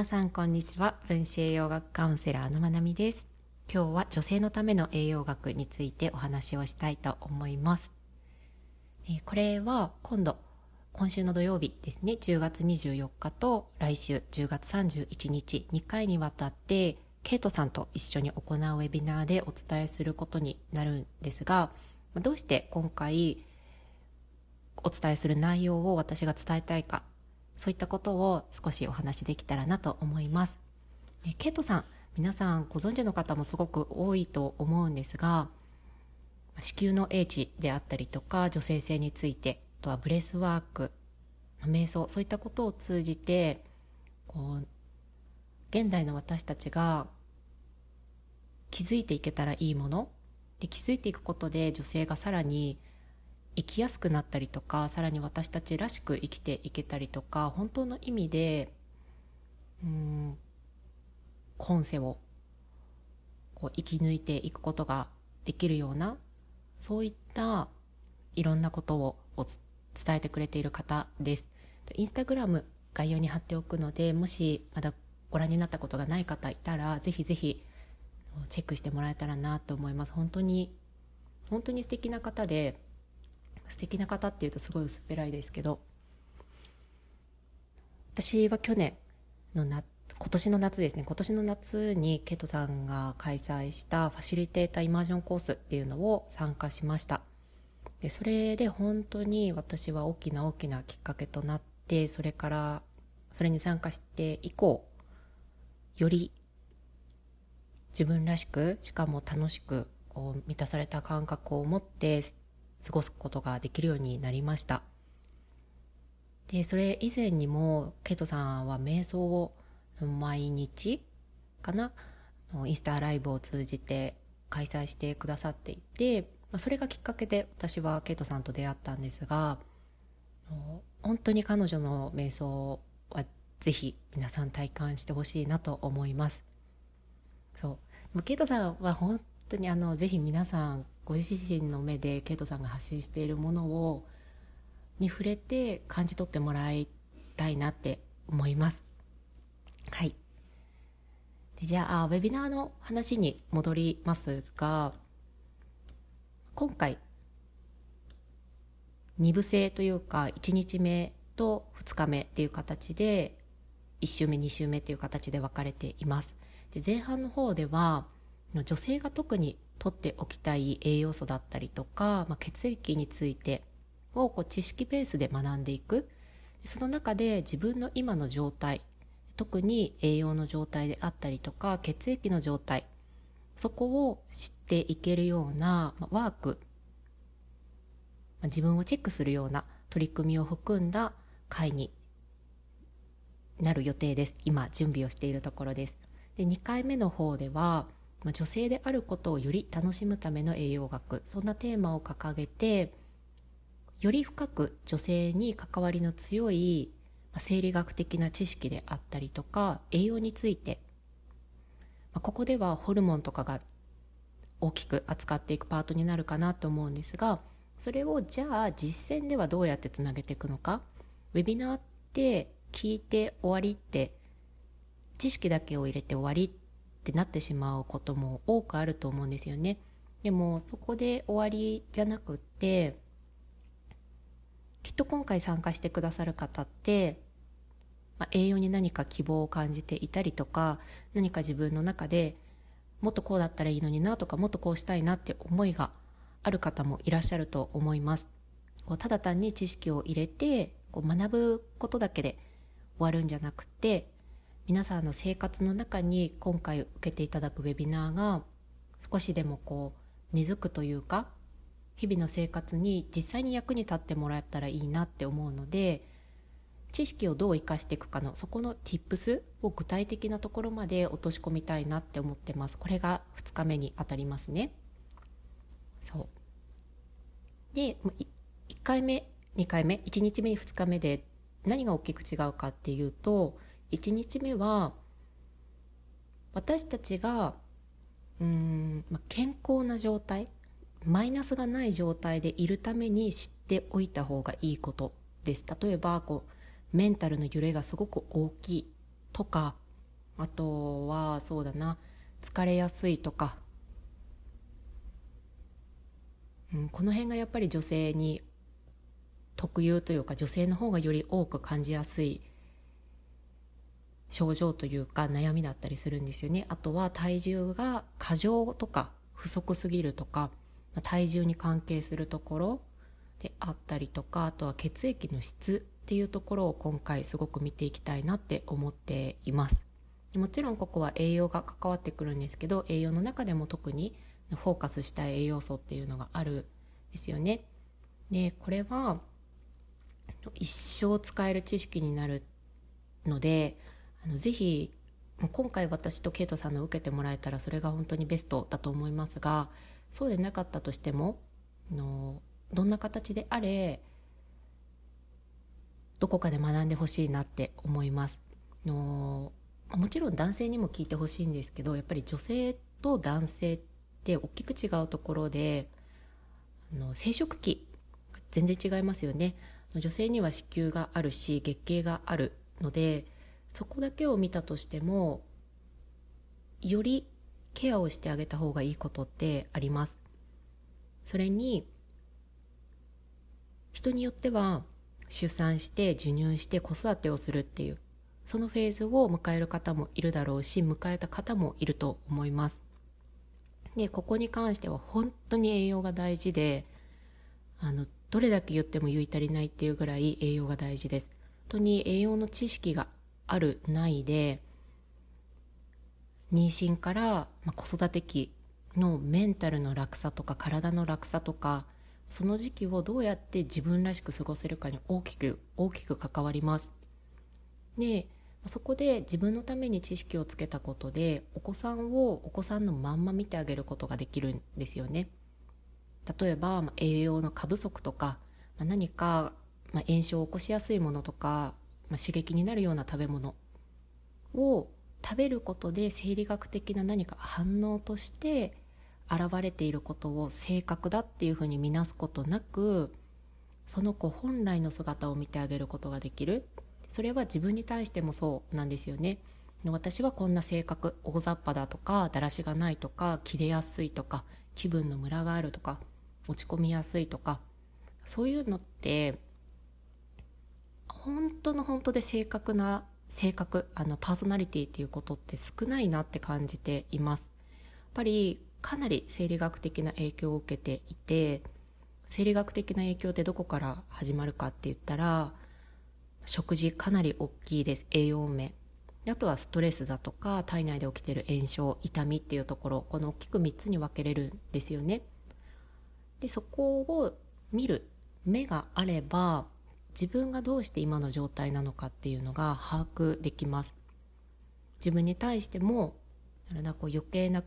皆さんこんにちは。分子栄養学カウンセラーのまなみです。今日は女性のための栄養学についてお話をしたいと思います。これは今度今週の土曜日ですね。10月24日と来週10月31日。2回にわたってケイトさんと一緒に行うウェビナーでお伝えすることになるんですがどうして今回お伝えする内容を私が伝えたいかそういったことを少しお話できたらなと思います。えケイトさん皆さんご存知の方もすごく多いと思うんですが子宮の英知であったりとか女性性についてあとは breathwork 瞑想そういったことを通じてこう現代の私たちが気づいていけたらいいもので気づいていくことで女性がさらに生きやすくなったりとかさらに私たちらしく生きていけたりとか本当の意味でうん今世をこう生き抜いていくことができるようなそういったいろんなことを伝えてくれている方です。インスタグラム概要に貼っておくのでもしまだご覧になったことがない方いたらぜひぜひチェックしてもらえたらなと思います本当に本当に素敵な方で素敵な方っていうとすごい薄っぺらいですけど私は去年の夏今年の夏ですね今年の夏にケトさんが開催したファシリテーターイマージョンコースっていうのを参加しました。でそれで本当に私は大きな大きなきっかけとなってそれからそれに参加して以降より自分らしくしかも楽しくこう満たされた感覚を持って過ごすことができるようになりました。でそれ以前にもケイトさんは瞑想を毎日かなインスタライブを通じて開催してくださっていて、ま、それがきっかけで私はケイトさんと出会ったんですが本当に彼女の瞑想はぜひ皆さん体感してほしいなと思います。そう。ケイトさんは本当にあのぜひ皆さんご自身の目でケイトさんが発信しているものをに触れて感じ取ってもらいたいなって思います。はい。でじゃあウェビナーの話に戻りますが今回2部制というか1日目と2日目っていう形で1週目2週目っていう形で分かれています。で前半の方では女性が特に取っておきたい栄養素だったりとか、まあ、血液についてをこう知識ベースで学んでいく。その中で自分の今の状態特に栄養の状態であったりとか血液の状態そこを知っていけるような、ワーク、自分をチェックするような取り組みを含んだ会になる予定です。今準備をしているところです。で2回目の方ではまあ、女性であることをより楽しむための栄養学そんなテーマを掲げてより深く女性に関わりの強い、生理学的な知識であったりとか栄養について、まあ、ここではホルモンとかが大きく扱っていくパートになるかなと思うんですがそれをじゃあ実践ではどうやってつなげていくのかウェビナーって聞いて終わりって知識だけを入れて終わりってなってしまうことも多くあると思うんですよね。でもそこで終わりじゃなくってきっと今回参加してくださる方って、まあ、栄養に何か希望を感じていたりとか何か自分の中でもっとこうだったらいいのになとかもっとこうしたいなって思いがある方もいらっしゃると思います。こうただ単に知識を入れてこう学ぶことだけで終わるんじゃなくて皆さんの生活の中に今回受けていただくウェビナーが少しでもこう根付くというか日々の生活に実際に役に立ってもらえたらいいなって思うので知識をどう生かしていくかのそこの tips を具体的なところまで落とし込みたいなって思ってます。これが2日目にあたりますね。そう。で1回目2回目1日目2日目で何が大きく違うかっていうと1日目は私たちがうん、まあ、健康な状態マイナスがない状態でいるために知っておいた方がいいことです。例えばこうメンタルの揺れがすごく大きいとかあとはそうだな疲れやすいとか、うん、この辺がやっぱり女性に特有というか女性の方がより多く感じやすい症状というか悩みだったりするんですよね。あとは体重が過剰とか不足すぎるとか体重に関係するところであったりとかあとは血液の質っていうところを今回すごく見ていきたいなって思っています。もちろんここは栄養が関わってくるんですけど栄養の中でも特にフォーカスしたい栄養素っていうのがあるんですよね。でこれは一生使える知識になるのであのぜひもう今回私とケイトさんの受けてもらえたらそれが本当にベストだと思いますがそうでなかったとしてものどんな形であれどこかで学んでほしいなって思います。のもちろん男性にも聞いてほしいんですけどやっぱり女性と男性って大きく違うところであの生殖器全然違いますよね。女性には子宮があるし月経があるのでそこだけを見たとしてもよりケアをしてあげた方がいいことってあります。それに人によっては出産して授乳して子育てをするっていうそのフェーズを迎える方もいるだろうし迎えた方もいると思います。でここに関しては本当に栄養が大事であのどれだけ言っても言い足りないっていうぐらい栄養が大事です。本当に栄養の知識があるないで妊娠から、まあ、子育て期のメンタルの落差とか体の落差とかその時期をどうやって自分らしく過ごせるかに大きく大きく関わります。でそこで自分のために知識をつけたことでお子さんをお子さんのまんま見てあげることができるんですよね。例えば、ま、栄養の過不足とか、ま、何か、ま、炎症を起こしやすいものとかまあ、刺激になるような食べ物を食べることで生理学的な何か反応として現れていることを正確だっていうふうに見なすことなくその子本来の姿を見てあげることができるそれは自分に対してもそうなんですよね私はこんな性格大雑把だとかだらしがないとか切れやすいとか気分のムラがあるとか落ち込みやすいとかそういうのって本当の本当で正確な性格あのパーソナリティっていうことって少ないなって感じています。やっぱりかなり生理学的な影響を受けていて生理学的な影響ってどこから始まるかって言ったら食事かなり大きいです。栄養面。あとはストレスだとか体内で起きてる炎症痛みっていうところ。この大きく3つに分けれるんですよね。でそこを見る目があれば自分がどうして今の状態なのかっていうのが把握できます。自分に対してもなこう余計な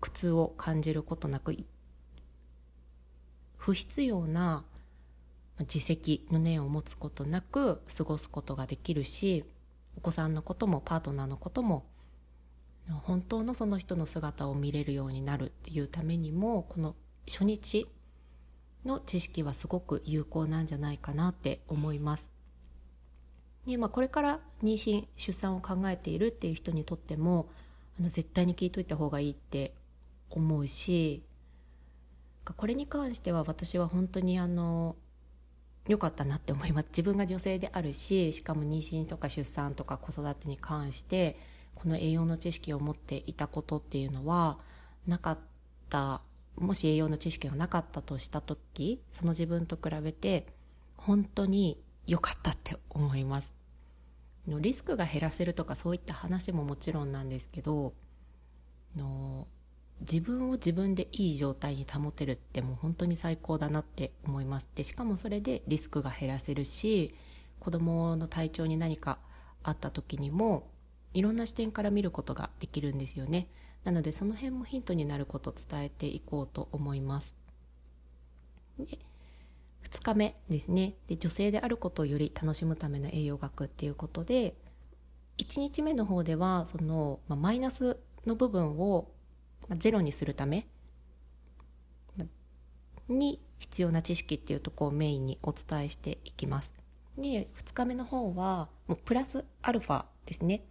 苦痛を感じることなく不必要な自責の念を持つことなく過ごすことができるしお子さんのこともパートナーのことも本当のその人の姿を見れるようになるっていうためにもこの初日の知識はすごく有効なんじゃないかなって思います。でまあ、これから妊娠出産を考えているっていう人にとってもあの絶対に聞いといた方がいいって思うしこれに関しては私は本当にあの良かったなって思います自分が女性であるししかも妊娠とか出産とか子育てに関してこの栄養の知識を持っていたことっていうのはなかったもし栄養の知識がなかったとした時その自分と比べて本当に良かったって思います。リスクが減らせるとかそういった話ももちろんなんですけどの自分を自分でいい状態に保てるってもう本当に最高だなって思います。でしかもそれでリスクが減らせるし子供の体調に何かあった時にもいろんな視点から見ることができるんですよね。なのでその辺もヒントになることを伝えていこうと思います。で2日目ですね。で女性であることをより楽しむための栄養学っていうことで1日目の方ではその、まあ、マイナスの部分をゼロにするために必要な知識っていうとこをメインにお伝えしていきます。で2日目の方はもうプラスアルファですね。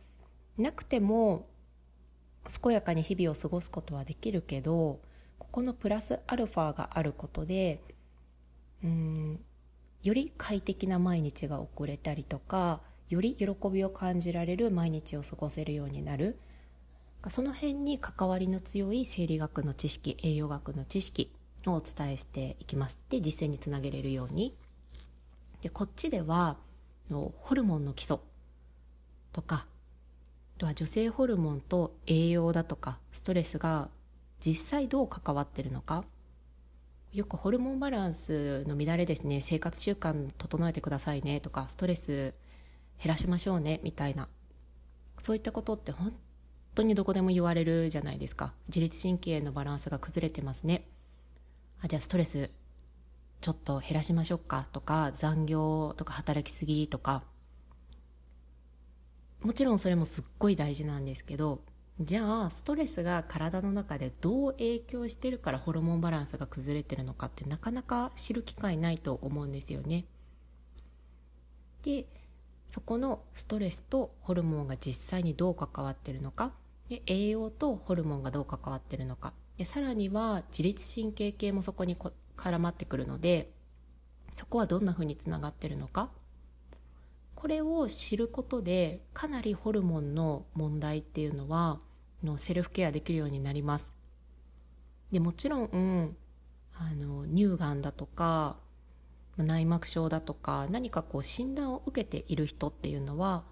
なくても健やかに日々を過ごすことはできるけどここのプラスアルファがあることでうんより快適な毎日が送れたりとかより喜びを感じられる毎日を過ごせるようになる。その辺に関わりの強い生理学の知識栄養学の知識をお伝えしていきます。で実践につなげれるように。でこっちではのホルモンの基礎とかとは女性ホルモンと栄養だとかストレスが実際どう関わってるのか。よくホルモンバランスの乱れですね。生活習慣整えてくださいねとかストレス減らしましょうねみたいな。そういったことって本当にどこでも言われるじゃないですか。自律神経のバランスが崩れてますね。あじゃあストレスちょっと減らしましょうかとか残業とか働きすぎとか。もちろんそれもすっごい大事なんですけどじゃあストレスが体の中でどう影響してるからホルモンバランスが崩れてるのかってなかなか知る機会ないと思うんですよね。でそこのストレスとホルモンが実際にどう関わってるのか。で栄養とホルモンがどう関わってるのか。でさらには自律神経系もそこに絡まってくるのでそこはどんなふうにつながってるのか。これを知ることでかなりホルモンの問題っていうのはのセルフケアできるようになります。でもちろん、あの乳がんだとか内膜症だとか何かこう診断を受けている人っていうのはも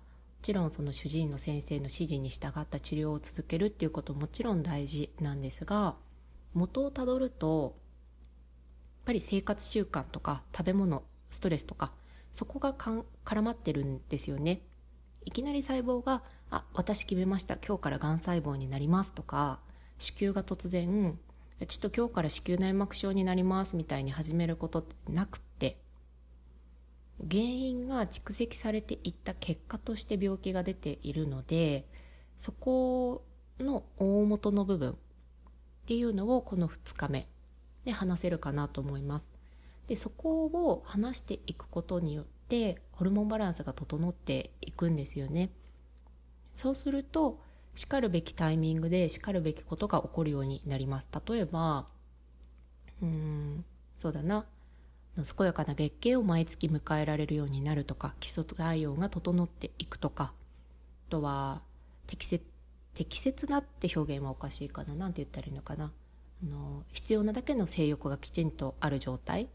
ちろんその主治医の先生の指示に従った治療を続けるっていうことももちろん大事なんですが元をたどるとやっぱり生活習慣とか食べ物ストレスとかそこが絡まってるんですよね。いきなり細胞が「あ私決めました。今日からがん細胞になります」とか子宮が突然ちょっと今日から子宮内膜症になりますみたいに始めることってなくって原因が蓄積されていった結果として病気が出ているのでそこの大元の部分っていうのをこの2日目で話せるかなと思います。でそこを話していくことによってホルモンバランスが整っていくんですよね。そうするとしかるべきタイミングでしかるべきことが起こるようになります。例えばうんそうだな。健やかな月経を毎月迎えられるようになるとか基礎体温が整っていくとかあとは適切適切なって表現はおかしいかな。何て言ったらいいのかな。あの必要なだけの性欲がきちんとある状態。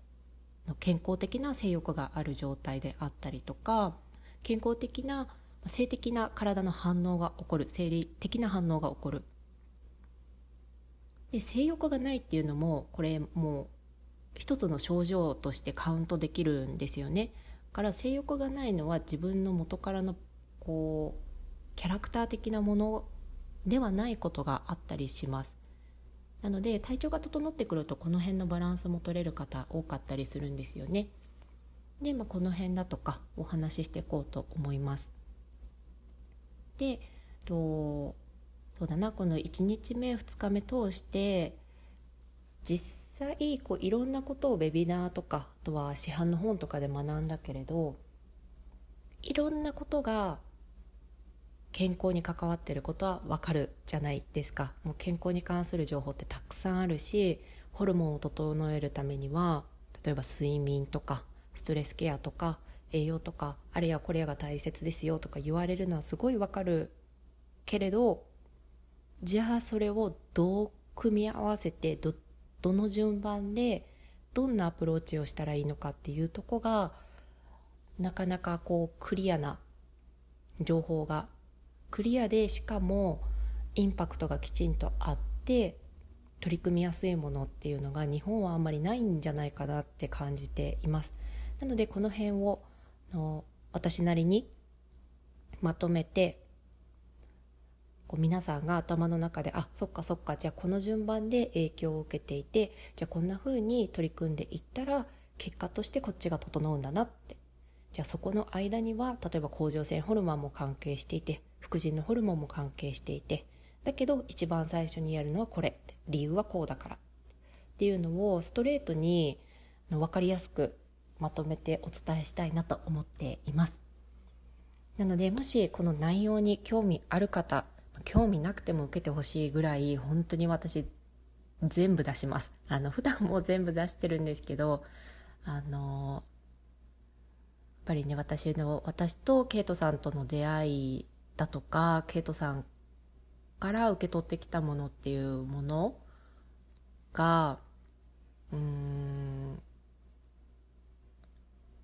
健康的な性欲がある状態であったりとか健康的な性的な体の反応が起こる生理的な反応が起こる。で性欲がないっていうのもこれもう一つの症状としてカウントできるんですよね。から性欲がないのは自分の元からのこうキャラクター的なものではないことがあったりします。なので体調が整ってくるとこの辺のバランスも取れる方多かったりするんですよね。で、まあ、この辺だとかお話ししていこうと思います。でとそうだなこの1日目2日目通して実際こういろんなことをウェビナーとかあとは市販の本とかで学んだけれどいろんなことが健康に関わってることはわかるじゃないですか。もう健康に関する情報ってたくさんあるしホルモンを整えるためには例えば睡眠とかストレスケアとか栄養とかあれやこれやが大切ですよとか言われるのはすごいわかるけれどじゃあそれをどう組み合わせてどどの順番でどんなアプローチをしたらいいのかっていうとこがなかなかこうクリアな情報がクリアでしかもインパクトがきちんとあって取り組みやすいものっていうのが日本はあんまりないんじゃないかなって感じています。なのでこの辺をの私なりにまとめてこう皆さんが頭の中であそっかそっかじゃあこの順番で影響を受けていてじゃあこんな風に取り組んでいったら結果としてこっちが整うんだなって。じゃあそこの間には例えば甲状腺ホルモンも関係していて副腎のホルモンも関係していてだけど一番最初にやるのはこれ。理由はこうだから。っていうのをストレートに分かりやすくまとめてお伝えしたいなと思っています。なのでもしこの内容に興味ある方興味なくても受けてほしいぐらい本当に私全部出します。あの普段も全部出してるんですけどあのやっぱりね私の私とケイトさんとの出会いだとかケイトさんから受け取ってきたものっていうものがうん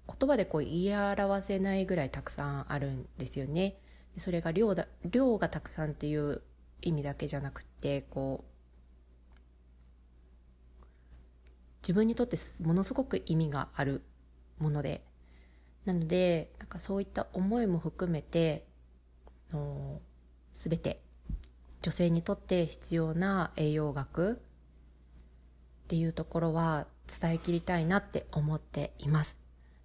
言葉でこう言い表せないぐらいたくさんあるんですよね。それが量だ量がたくさんっていう意味だけじゃなくてこう自分にとってものすごく意味があるものでなのでなんかそういった思いも含めての全て女性にとって必要な栄養学っていうところは伝えきりたいなって思っています。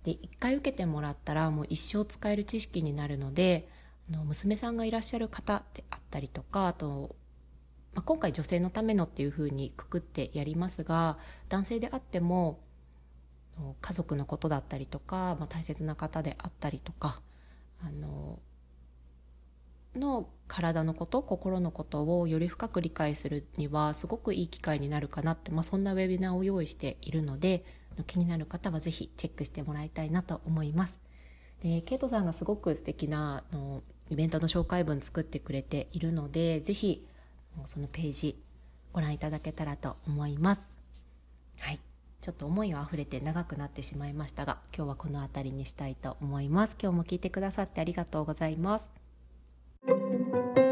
で一回受けてもらったらもう一生使える知識になるのであの娘さんがいらっしゃる方であったりとかあと、まあ、今回女性のためのっていうふうにくくってやりますが男性であっても家族のことだったりとか、まあ、大切な方であったりとかあのの体のこと心のことをより深く理解するにはすごくいい機会になるかなって、まあ、そんなウェビナーを用意しているので気になる方はぜひチェックしてもらいたいなと思います。でケイトさんがすごく素敵なあのイベントの紹介文作ってくれているのでぜひそのページご覧いただけたらと思います。はいちょっと思いが溢れて長くなってしまいましたが今日はこの辺りにしたいと思います今日も聞いてくださってありがとうございます thank you